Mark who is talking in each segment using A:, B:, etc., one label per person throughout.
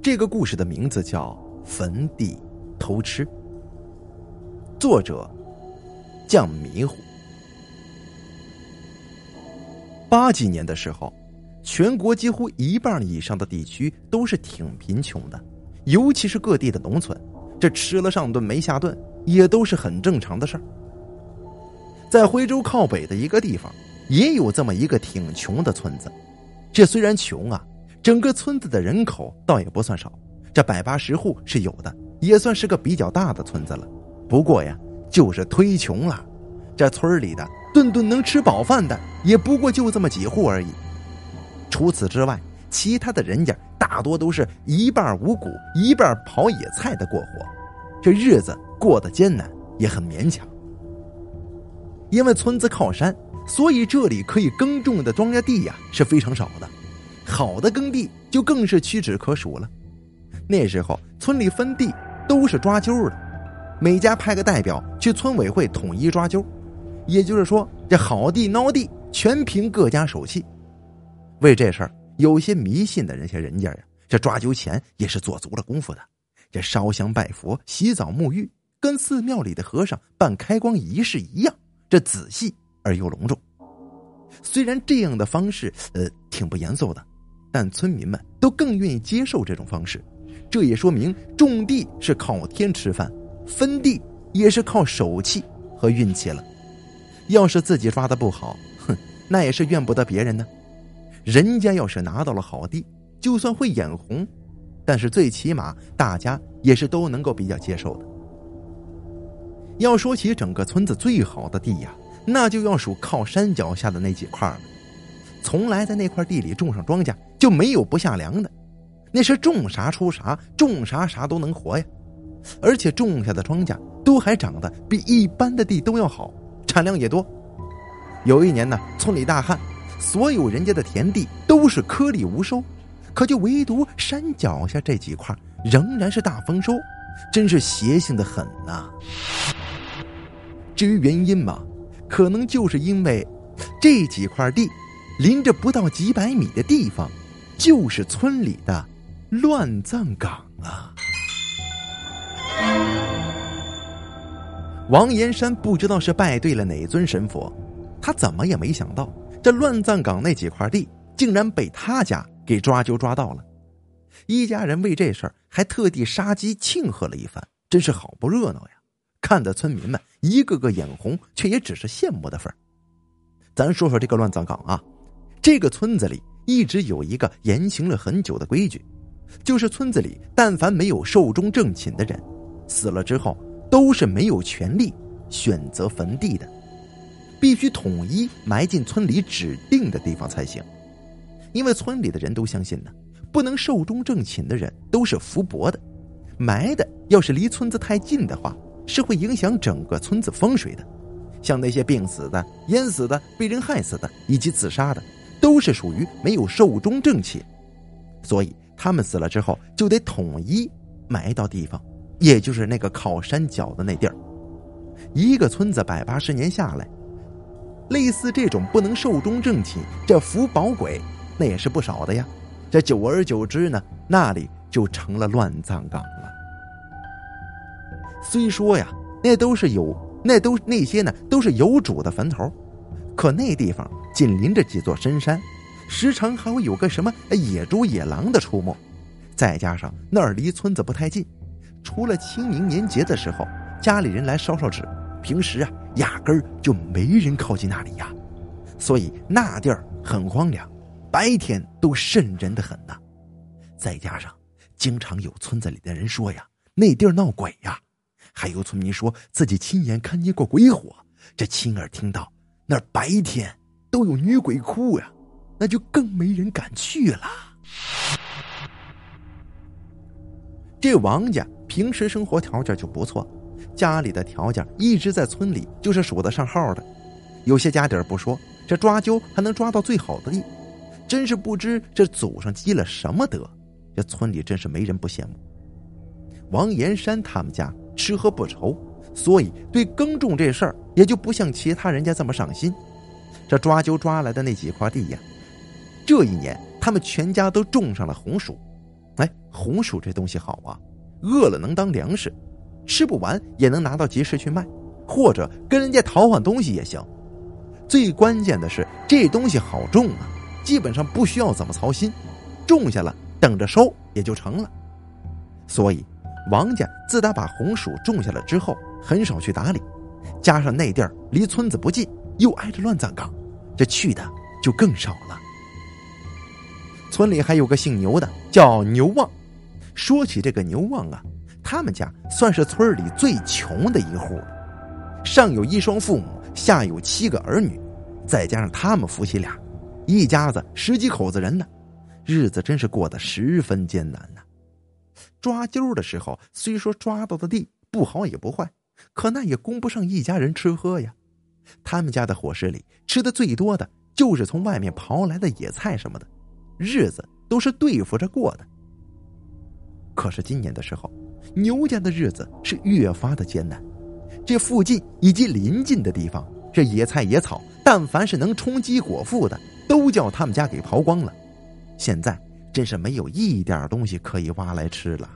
A: 这个故事的名字叫《坟地偷吃》，作者酱迷糊。八几年的时候，全国几乎一半以上的地区都是挺贫穷的，尤其是各地的农村，这吃了上顿没下顿也都是很正常的事儿。在徽州靠北的一个地方，也有这么一个挺穷的村子。这虽然穷啊，整个村子的人口倒也不算少，这百八十户是有的，也算是个比较大的村子了。不过呀，就是忒穷了，这村里的顿顿能吃饱饭的，也不过就这么几户而已。除此之外，其他的人家大多都是一半五谷，一半跑野菜的过活，这日子过得艰难，也很勉强。因为村子靠山，所以这里可以耕种的庄稼地呀是非常少的，好的耕地就更是屈指可数了。那时候村里分地都是抓阄的，每家派个代表去村委会统一抓阄，也就是说这好地孬地全凭各家手气。为这事儿，有些迷信的人些人家呀，这抓阄前也是做足了功夫的，这烧香拜佛、洗澡沐浴，跟寺庙里的和尚办开光仪式一样。这仔细而又隆重，虽然这样的方式呃挺不严肃的，但村民们都更愿意接受这种方式。这也说明种地是靠天吃饭，分地也是靠手气和运气了。要是自己抓的不好，哼，那也是怨不得别人呢。人家要是拿到了好地，就算会眼红，但是最起码大家也是都能够比较接受的。要说起整个村子最好的地呀，那就要数靠山脚下的那几块了。从来在那块地里种上庄稼就没有不下粮的，那是种啥出啥，种啥啥都能活呀。而且种下的庄稼都还长得比一般的地都要好，产量也多。有一年呢，村里大旱，所有人家的田地都是颗粒无收，可就唯独山脚下这几块仍然是大丰收，真是邪性的很呐。至于原因嘛，可能就是因为这几块地临着不到几百米的地方，就是村里的乱葬岗啊。王延山不知道是拜对了哪尊神佛，他怎么也没想到，这乱葬岗那几块地竟然被他家给抓阄抓到了。一家人为这事儿还特地杀鸡庆贺了一番，真是好不热闹呀！看得村民们一个个眼红，却也只是羡慕的份儿咱说说这个乱葬岗啊，这个村子里一直有一个严行了很久的规矩，就是村子里但凡没有寿终正寝的人，死了之后都是没有权利选择坟地的，必须统一埋进村里指定的地方才行。因为村里的人都相信呢，不能寿终正寝的人都是福薄的，埋的要是离村子太近的话。是会影响整个村子风水的，像那些病死的、淹死的、被人害死的以及自杀的，都是属于没有寿终正寝，所以他们死了之后就得统一埋到地方，也就是那个靠山脚的那地儿。一个村子百八十年下来，类似这种不能寿终正寝、这福宝鬼，那也是不少的呀。这久而久之呢，那里就成了乱葬岗了。虽说呀，那都是有，那都那些呢，都是有主的坟头，可那地方紧邻着几座深山，时常还会有个什么野猪、野狼的出没，再加上那儿离村子不太近，除了清明年节的时候家里人来烧烧纸，平时啊压根儿就没人靠近那里呀，所以那地儿很荒凉，白天都瘆人的很呐。再加上经常有村子里的人说呀，那地儿闹鬼呀。还有村民说自己亲眼看见过鬼火，这亲耳听到那白天都有女鬼哭呀，那就更没人敢去了。这王家平时生活条件就不错，家里的条件一直在村里就是数得上号的。有些家底儿不说，这抓阄还能抓到最好的地，真是不知这祖上积了什么德。这村里真是没人不羡慕。王延山他们家。吃喝不愁，所以对耕种这事儿也就不像其他人家这么上心。这抓阄抓来的那几块地呀，这一年他们全家都种上了红薯，哎，红薯这东西好啊，饿了能当粮食，吃不完也能拿到集市去卖，或者跟人家讨换东西也行。最关键的是，这东西好种啊，基本上不需要怎么操心，种下了等着收也就成了。所以，王家自打把红薯种下了之后，很少去打理。加上那地儿离村子不近，又挨着乱葬岗，这去的就更少了。村里还有个姓牛的，叫牛旺。说起这个牛旺啊，他们家算是村里最穷的一户，上有一双父母，下有七个儿女，再加上他们夫妻俩，一家子十几口子人呢，日子真是过得十分艰难呐。抓阄的时候，虽说抓到的地不好也不坏。可那也供不上一家人吃喝呀，他们家的伙食里吃的最多的就是从外面刨来的野菜什么的，日子都是对付着过的。可是今年的时候，牛家的日子是越发的艰难，这附近以及邻近的地方，这野菜野草，但凡是能充饥果腹的，都叫他们家给刨光了。现在真是没有一点东西可以挖来吃了。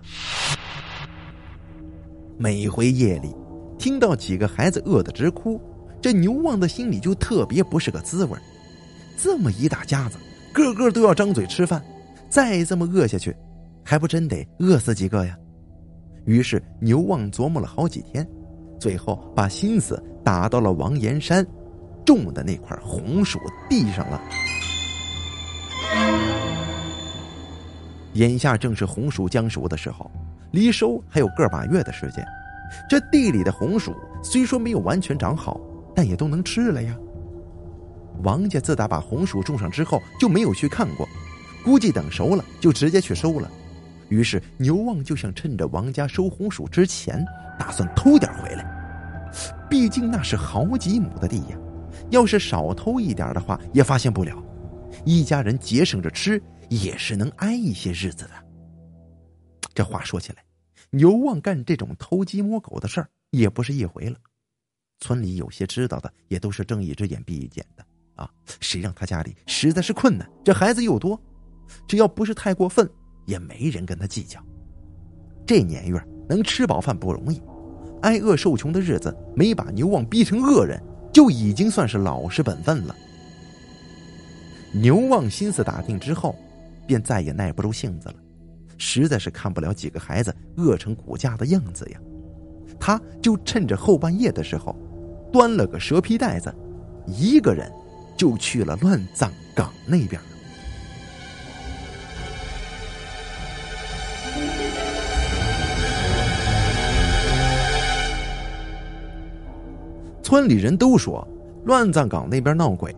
A: 每回夜里。听到几个孩子饿得直哭，这牛旺的心里就特别不是个滋味这么一大家子，个个都要张嘴吃饭，再这么饿下去，还不真得饿死几个呀？于是牛旺琢磨了好几天，最后把心思打到了王岩山种的那块红薯地上了。眼下正是红薯将熟的时候，离收还有个把月的时间。这地里的红薯虽说没有完全长好，但也都能吃了呀。王家自打把红薯种上之后就没有去看过，估计等熟了就直接去收了。于是牛旺就想趁着王家收红薯之前，打算偷点回来。毕竟那是好几亩的地呀，要是少偷一点的话，也发现不了。一家人节省着吃，也是能挨一些日子的。这话说起来。牛旺干这种偷鸡摸狗的事儿也不是一回了，村里有些知道的也都是睁一只眼闭一只眼的啊。谁让他家里实在是困难，这孩子又多，只要不是太过分，也没人跟他计较。这年月能吃饱饭不容易，挨饿受穷的日子没把牛旺逼成恶人，就已经算是老实本分了。牛旺心思打定之后，便再也耐不住性子了。实在是看不了几个孩子饿成骨架的样子呀，他就趁着后半夜的时候，端了个蛇皮袋子，一个人就去了乱葬岗那边。村里人都说乱葬岗那边闹鬼，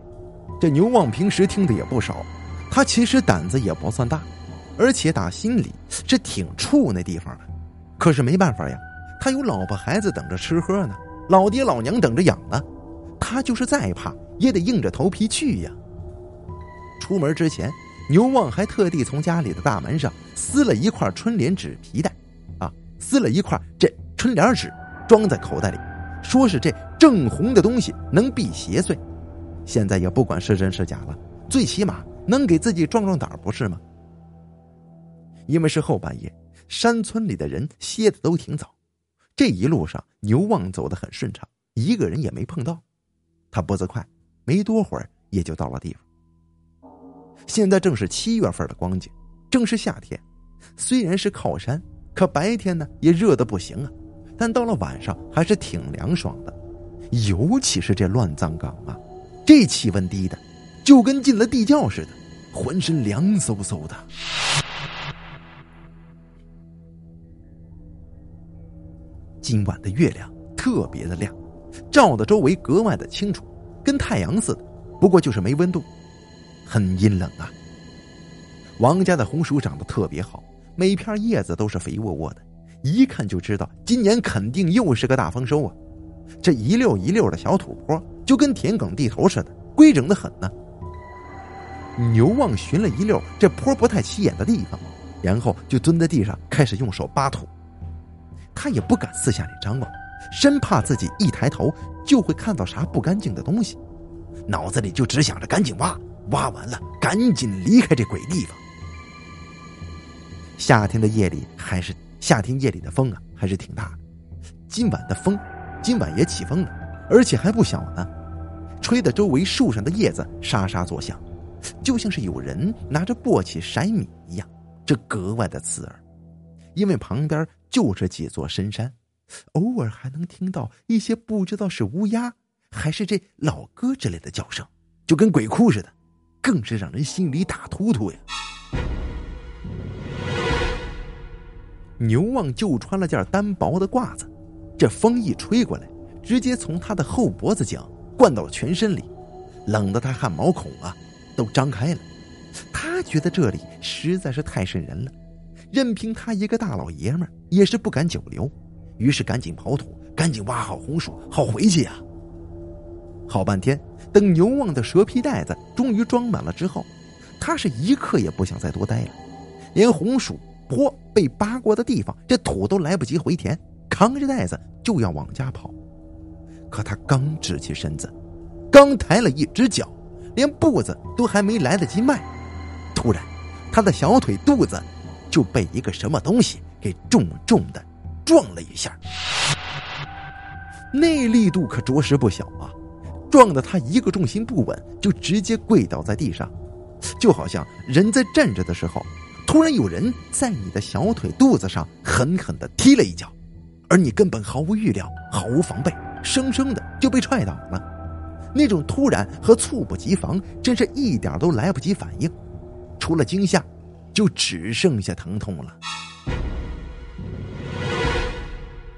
A: 这牛旺平时听的也不少，他其实胆子也不算大。而且打心里是挺怵那地方的，可是没办法呀，他有老婆孩子等着吃喝呢，老爹老娘等着养呢，他就是再怕也得硬着头皮去呀。出门之前，牛旺还特地从家里的大门上撕了一块春联纸皮带，啊，撕了一块这春联纸，装在口袋里，说是这正红的东西能避邪祟。现在也不管是真是假了，最起码能给自己壮壮胆，不是吗？因为是后半夜，山村里的人歇的都挺早。这一路上，牛旺走得很顺畅，一个人也没碰到。他步子快，没多会儿也就到了地方。现在正是七月份的光景，正是夏天。虽然是靠山，可白天呢也热的不行啊。但到了晚上还是挺凉爽的，尤其是这乱葬岗啊，这气温低的，就跟进了地窖似的，浑身凉飕飕的。今晚的月亮特别的亮，照的周围格外的清楚，跟太阳似的。不过就是没温度，很阴冷啊。王家的红薯长得特别好，每片叶子都是肥沃沃的，一看就知道今年肯定又是个大丰收啊。这一溜一溜的小土坡，就跟田埂地头似的，规整的很呢。牛旺寻了一溜这坡不太起眼的地方，然后就蹲在地上开始用手扒土。他也不敢四下里张望，生怕自己一抬头就会看到啥不干净的东西，脑子里就只想着赶紧挖，挖完了赶紧离开这鬼地方。夏天的夜里还是夏天夜里的风啊，还是挺大的。今晚的风，今晚也起风了，而且还不小呢，吹得周围树上的叶子沙沙作响，就像是有人拿着簸箕筛米一样，这格外的刺耳。因为旁边就是几座深山，偶尔还能听到一些不知道是乌鸦还是这老鸽之类的叫声，就跟鬼哭似的，更是让人心里打突突呀。牛旺就穿了件单薄的褂子，这风一吹过来，直接从他的后脖子颈灌到了全身里，冷得他汗毛孔啊都张开了。他觉得这里实在是太渗人了，任凭他一个大老爷们也是不敢久留，于是赶紧刨土，赶紧挖好红薯，好回去呀。好半天，等牛旺的蛇皮袋子终于装满了之后，他是一刻也不想再多待了，连红薯。坡被扒过的地方，这土都来不及回填，扛着袋子就要往家跑。可他刚直起身子，刚抬了一只脚，连步子都还没来得及迈，突然，他的小腿肚子就被一个什么东西给重重的撞了一下。那力度可着实不小啊！撞得他一个重心不稳，就直接跪倒在地上，就好像人在站着的时候。突然有人在你的小腿肚子上狠狠的踢了一脚，而你根本毫无预料、毫无防备，生生的就被踹倒了。那种突然和猝不及防，真是一点都来不及反应，除了惊吓，就只剩下疼痛了。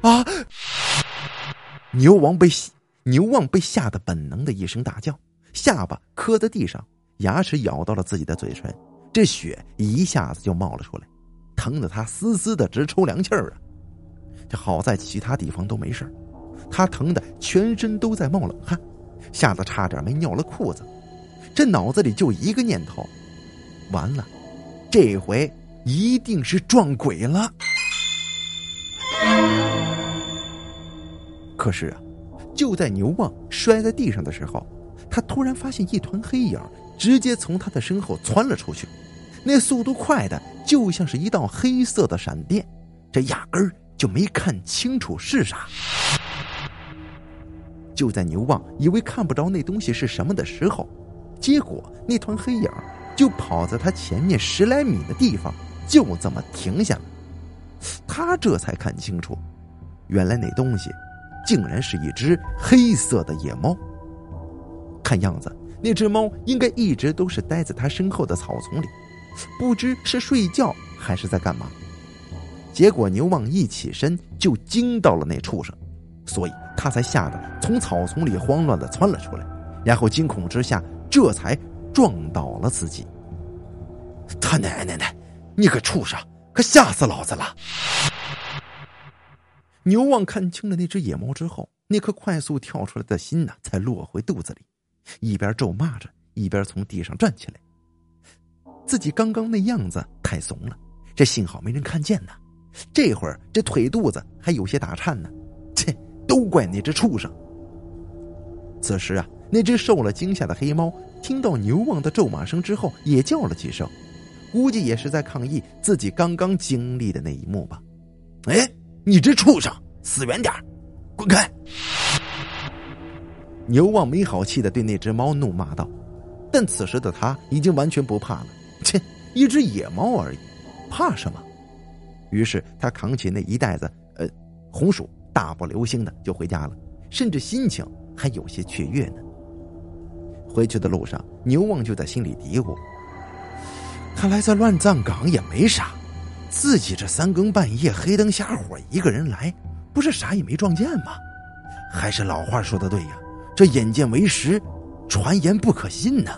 A: 啊！牛王被牛旺被吓得本能的一声大叫，下巴磕在地上，牙齿咬到了自己的嘴唇。这血一下子就冒了出来，疼得他丝丝的直抽凉气儿啊！这好在其他地方都没事他疼的全身都在冒冷汗，吓得差点没尿了裤子。这脑子里就一个念头：完了，这回一定是撞鬼了。可是啊，就在牛旺摔在地上的时候，他突然发现一团黑影直接从他的身后窜了出去。那速度快的就像是一道黑色的闪电，这压根儿就没看清楚是啥。就在牛旺以为看不着那东西是什么的时候，结果那团黑影就跑在他前面十来米的地方，就这么停下了。他这才看清楚，原来那东西竟然是一只黑色的野猫。看样子，那只猫应该一直都是待在他身后的草丛里。不知是睡觉还是在干嘛，结果牛旺一起身就惊到了那畜生，所以他才吓得从草丛里慌乱的窜了出来，然后惊恐之下这才撞倒了自己。他奶奶的，你个畜生，可吓死老子了！牛旺看清了那只野猫之后，那颗快速跳出来的心呢，才落回肚子里，一边咒骂着，一边从地上站起来。自己刚刚那样子太怂了，这幸好没人看见呢。这会儿这腿肚子还有些打颤呢，切，都怪那只畜生。此时啊，那只受了惊吓的黑猫听到牛旺的咒骂声之后，也叫了几声，估计也是在抗议自己刚刚经历的那一幕吧。哎，你这畜生，死远点滚开！牛旺没好气的对那只猫怒骂道，但此时的他已经完全不怕了。切，一只野猫而已，怕什么？于是他扛起那一袋子呃红薯，大步流星的就回家了，甚至心情还有些雀跃呢。回去的路上，牛旺就在心里嘀咕：看来在乱葬岗也没啥，自己这三更半夜黑灯瞎火一个人来，不是啥也没撞见吗？还是老话说的对呀，这眼见为实，传言不可信呢。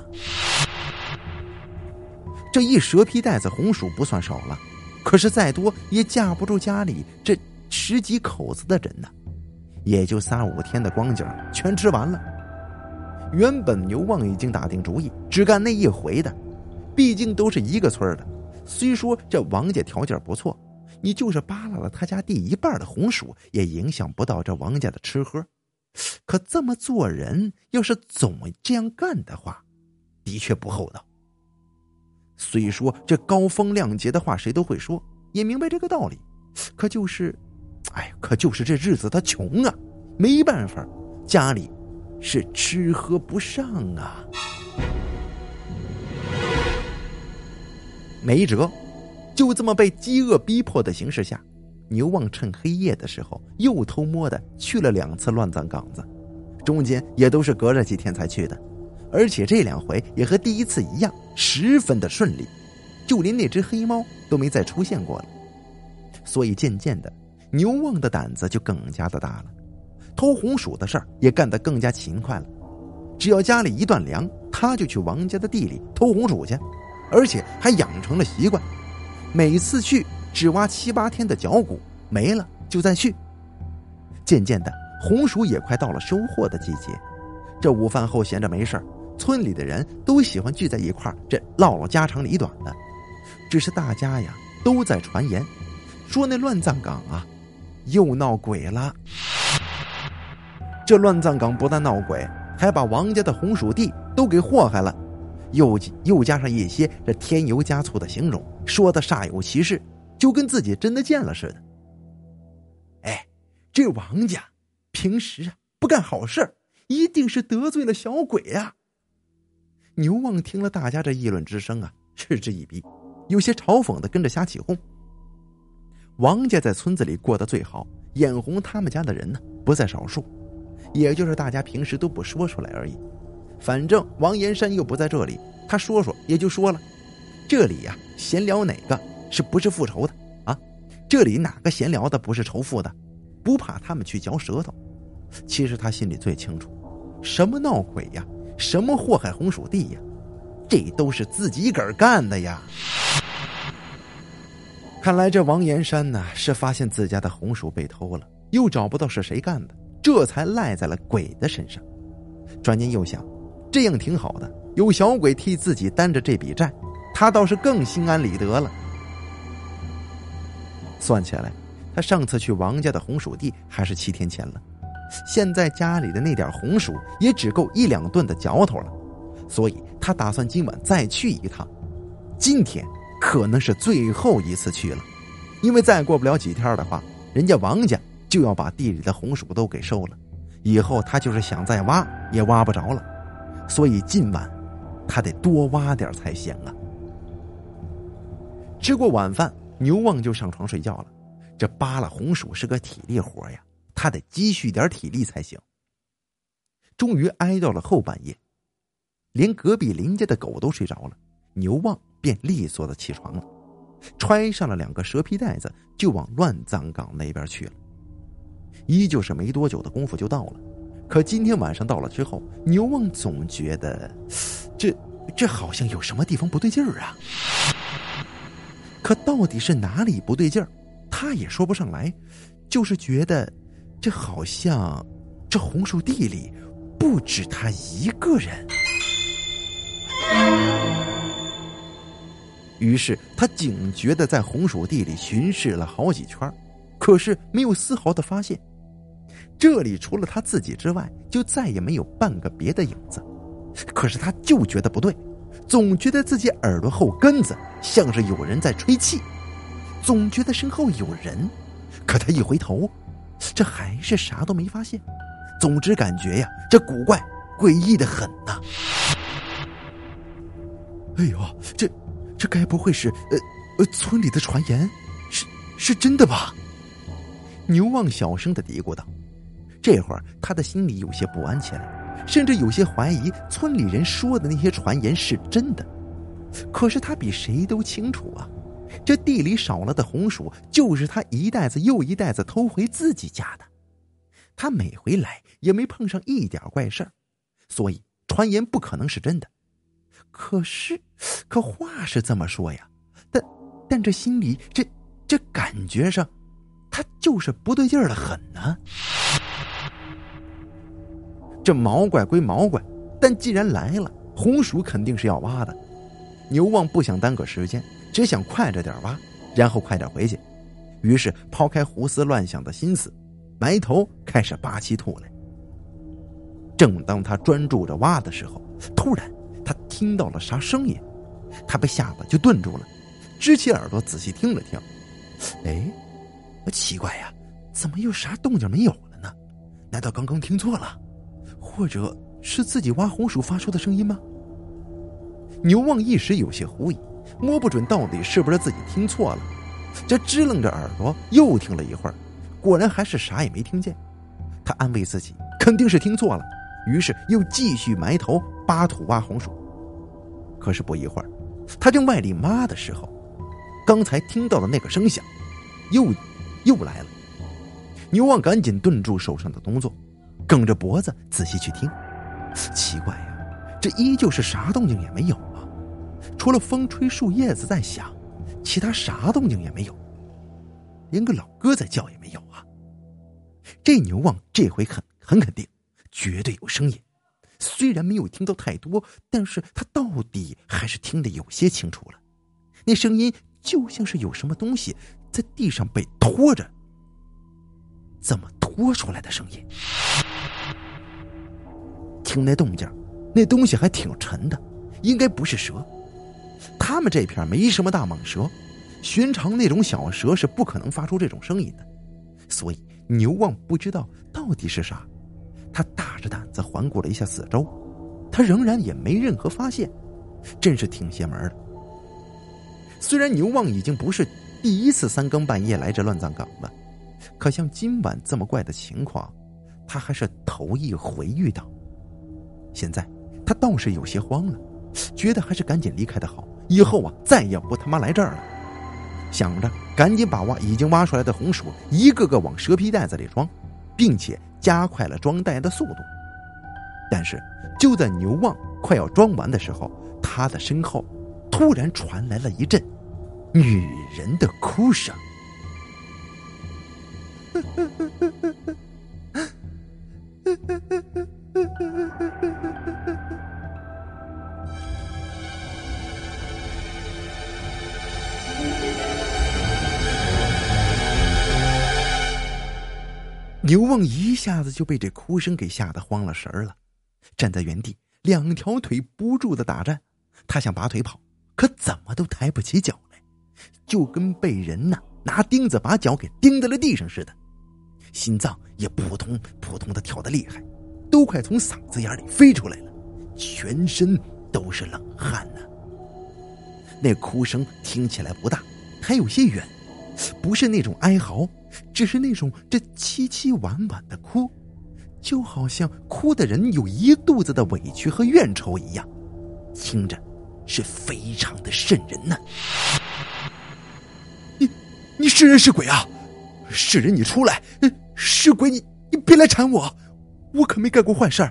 A: 这一蛇皮袋子红薯不算少了，可是再多也架不住家里这十几口子的人呢，也就三五天的光景全吃完了。原本牛旺已经打定主意只干那一回的，毕竟都是一个村的。虽说这王家条件不错，你就是扒拉了他家地一半的红薯，也影响不到这王家的吃喝。可这么做人，要是总这样干的话，的确不厚道。虽说这高风亮节的话谁都会说，也明白这个道理，可就是，哎，可就是这日子他穷啊，没办法，家里是吃喝不上啊，没辙，就这么被饥饿逼迫的形势下，牛旺趁黑夜的时候又偷摸的去了两次乱葬岗子，中间也都是隔着几天才去的。而且这两回也和第一次一样，十分的顺利，就连那只黑猫都没再出现过了。所以渐渐的，牛旺的胆子就更加的大了，偷红薯的事儿也干得更加勤快了。只要家里一断粮，他就去王家的地里偷红薯去，而且还养成了习惯，每次去只挖七八天的脚骨，没了就再去。渐渐的，红薯也快到了收获的季节，这午饭后闲着没事儿。村里的人都喜欢聚在一块儿，这唠唠家长里短的。只是大家呀都在传言，说那乱葬岗啊又闹鬼了。这乱葬岗不但闹鬼，还把王家的红薯地都给祸害了。又又加上一些这添油加醋的形容，说的煞有其事，就跟自己真的见了似的。哎，这王家平时啊不干好事一定是得罪了小鬼呀。牛旺听了大家这议论之声啊，嗤之以鼻，有些嘲讽的跟着瞎起哄。王家在村子里过得最好，眼红他们家的人呢不在少数，也就是大家平时都不说出来而已。反正王延山又不在这里，他说说也就说了。这里呀，闲聊哪个是不是复仇的啊？这里哪个闲聊的不是仇富的？不怕他们去嚼舌头。其实他心里最清楚，什么闹鬼呀？什么祸害红薯地呀？这都是自己个儿干的呀！看来这王延山呢，是发现自家的红薯被偷了，又找不到是谁干的，这才赖在了鬼的身上。转念又想，这样挺好的，有小鬼替自己担着这笔债，他倒是更心安理得了。算起来，他上次去王家的红薯地还是七天前了。现在家里的那点红薯也只够一两顿的嚼头了，所以他打算今晚再去一趟。今天可能是最后一次去了，因为再过不了几天的话，人家王家就要把地里的红薯都给收了，以后他就是想再挖也挖不着了。所以今晚他得多挖点才行啊。吃过晚饭，牛旺就上床睡觉了。这扒拉红薯是个体力活呀。他得积蓄点体力才行。终于挨到了后半夜，连隔壁邻家的狗都睡着了，牛旺便利索的起床了，揣上了两个蛇皮袋子，就往乱葬岗那边去了。依旧是没多久的功夫就到了，可今天晚上到了之后，牛旺总觉得，这这好像有什么地方不对劲儿啊。可到底是哪里不对劲儿，他也说不上来，就是觉得。这好像，这红薯地里不止他一个人。于是他警觉的在红薯地里巡视了好几圈，可是没有丝毫的发现。这里除了他自己之外，就再也没有半个别的影子。可是他就觉得不对，总觉得自己耳朵后根子像是有人在吹气，总觉得身后有人。可他一回头。这还是啥都没发现，总之感觉呀，这古怪诡异的很呐。哎呦，这这该不会是呃呃村里的传言，是是真的吧？牛旺小声的嘀咕道。这会儿他的心里有些不安起来，甚至有些怀疑村里人说的那些传言是真的。可是他比谁都清楚啊。这地里少了的红薯，就是他一袋子又一袋子偷回自己家的。他每回来也没碰上一点怪事儿，所以传言不可能是真的。可是，可话是这么说呀，但但这心里这这感觉上，他就是不对劲儿的很呢。这毛怪归毛怪，但既然来了，红薯肯定是要挖的。牛旺不想耽搁时间。只想快着点挖，然后快点回去。于是抛开胡思乱想的心思，埋头开始扒起土来。正当他专注着挖的时候，突然他听到了啥声音？他被吓得就顿住了，支起耳朵仔细听了听。哎，奇怪呀，怎么又啥动静没有了呢？难道刚刚听错了？或者是自己挖红薯发出的声音吗？牛旺一时有些狐疑，摸不准到底是不是自己听错了。这支棱着耳朵又听了一会儿，果然还是啥也没听见。他安慰自己，肯定是听错了，于是又继续埋头扒土挖红薯。可是不一会儿，他正外力挖的时候，刚才听到的那个声响，又又来了。牛旺赶紧顿住手上的动作，梗着脖子仔细去听。奇怪呀，这依旧是啥动静也没有啊，除了风吹树叶子在响。其他啥动静也没有，连个老哥在叫也没有啊！这牛旺这回很很肯定，绝对有声音。虽然没有听到太多，但是他到底还是听得有些清楚了。那声音就像是有什么东西在地上被拖着，怎么拖出来的声音？听那动静，那东西还挺沉的，应该不是蛇。他们这片没什么大蟒蛇，寻常那种小蛇是不可能发出这种声音的，所以牛旺不知道到底是啥。他大着胆子环顾了一下四周，他仍然也没任何发现，真是挺邪门的。虽然牛旺已经不是第一次三更半夜来这乱葬岗了，可像今晚这么怪的情况，他还是头一回遇到。现在他倒是有些慌了。觉得还是赶紧离开的好，以后啊再也不他妈来这儿了。想着赶紧把挖已经挖出来的红薯一个个往蛇皮袋子里装，并且加快了装袋的速度。但是就在牛旺快要装完的时候，他的身后突然传来了一阵女人的哭声。牛旺一下子就被这哭声给吓得慌了神儿了，站在原地，两条腿不住的打颤。他想拔腿跑，可怎么都抬不起脚来，就跟被人呐拿钉子把脚给钉在了地上似的，心脏也扑通扑通的跳得厉害，都快从嗓子眼里飞出来了，全身都是冷汗呢。那哭声听起来不大，还有些远，不是那种哀嚎。只是那种这凄凄婉婉的哭，就好像哭的人有一肚子的委屈和怨愁一样，听着是非常的瘆人呢。你你是人是鬼啊？是人你出来，是鬼你你别来缠我，我可没干过坏事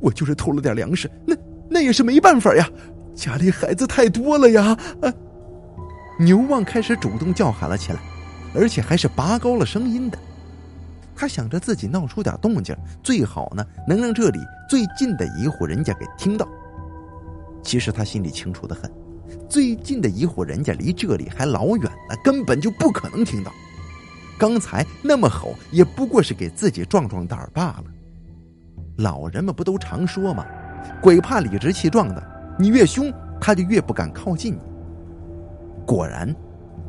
A: 我就是偷了点粮食，那那也是没办法呀，家里孩子太多了呀。牛旺开始主动叫喊了起来。而且还是拔高了声音的，他想着自己闹出点动静，最好呢能让这里最近的一户人家给听到。其实他心里清楚的很，最近的一户人家离这里还老远呢，根本就不可能听到。刚才那么吼，也不过是给自己壮壮胆罢了。老人们不都常说吗？鬼怕理直气壮的，你越凶，他就越不敢靠近你。果然。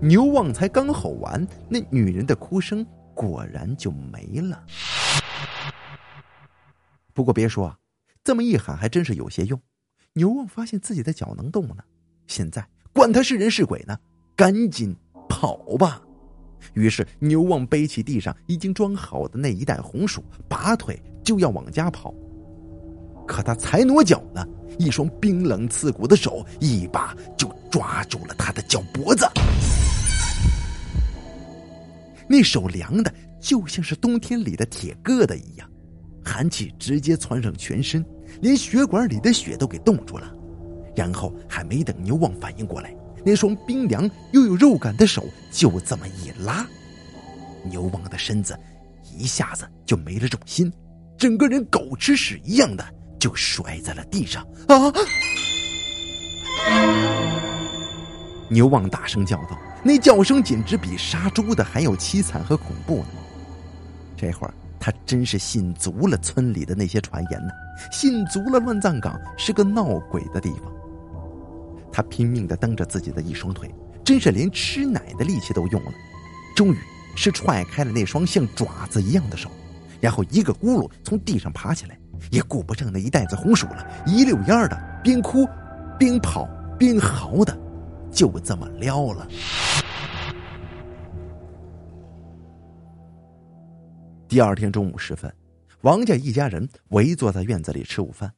A: 牛旺才刚吼完，那女人的哭声果然就没了。不过别说啊，这么一喊还真是有些用。牛旺发现自己的脚能动了，现在管他是人是鬼呢，赶紧跑吧！于是牛旺背起地上已经装好的那一袋红薯，拔腿就要往家跑。可他才挪脚呢，一双冰冷刺骨的手一把就抓住了他的脚脖子。那手凉的就像是冬天里的铁疙瘩一样，寒气直接窜上全身，连血管里的血都给冻住了。然后还没等牛旺反应过来，那双冰凉又有肉感的手就这么一拉，牛旺的身子一下子就没了重心，整个人狗吃屎一样的就摔在了地上。啊！牛旺大声叫道。那叫声简直比杀猪的还要凄惨和恐怖呢。这会儿他真是信足了村里的那些传言呢，信足了乱葬岗是个闹鬼的地方。他拼命的蹬着自己的一双腿，真是连吃奶的力气都用了。终于是踹开了那双像爪子一样的手，然后一个咕噜从地上爬起来，也顾不上那一袋子红薯了，一溜烟的边哭边跑边嚎的，就这么撩了。第二天中午时分，王家一家人围坐在院子里吃午饭。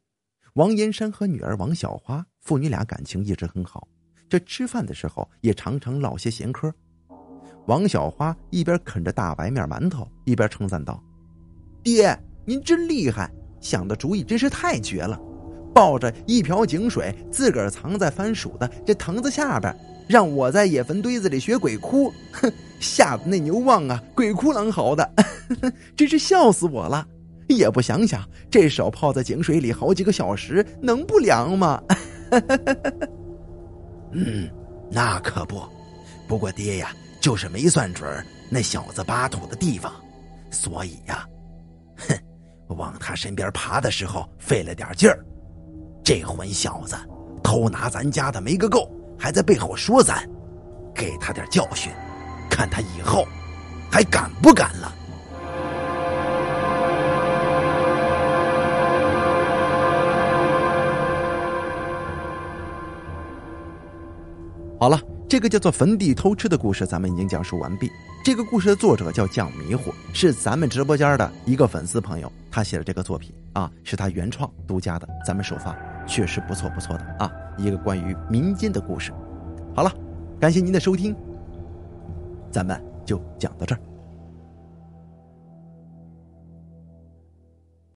A: 王延山和女儿王小花父女俩感情一直很好，这吃饭的时候也常常唠些闲嗑。王小花一边啃着大白面馒头，一边称赞道：“爹，您真厉害，想的主意真是太绝了！抱着一瓢井水，自个儿藏在番薯的这藤子下边，让我在野坟堆子里学鬼哭，哼，吓得那牛旺啊，鬼哭狼嚎的，真是笑死我了！也不想想，这手泡在井水里好几个小时，能不凉吗？
B: 嗯，那可不。不过爹呀。”就是没算准那小子扒土的地方，所以呀，往他身边爬的时候费了点劲儿。这混小子偷拿咱家的没个够，还在背后说咱，给他点教训，看他以后还敢不敢了。
A: 好了。这个叫做坟地偷吃的故事，咱们已经讲述完毕。这个故事的作者叫酱迷糊，是咱们直播间的一个粉丝朋友，他写的这个作品啊，是他原创独家的，咱们首发，确实不错不错的啊，一个关于民间的故事。好了，感谢您的收听，咱们就讲到这儿。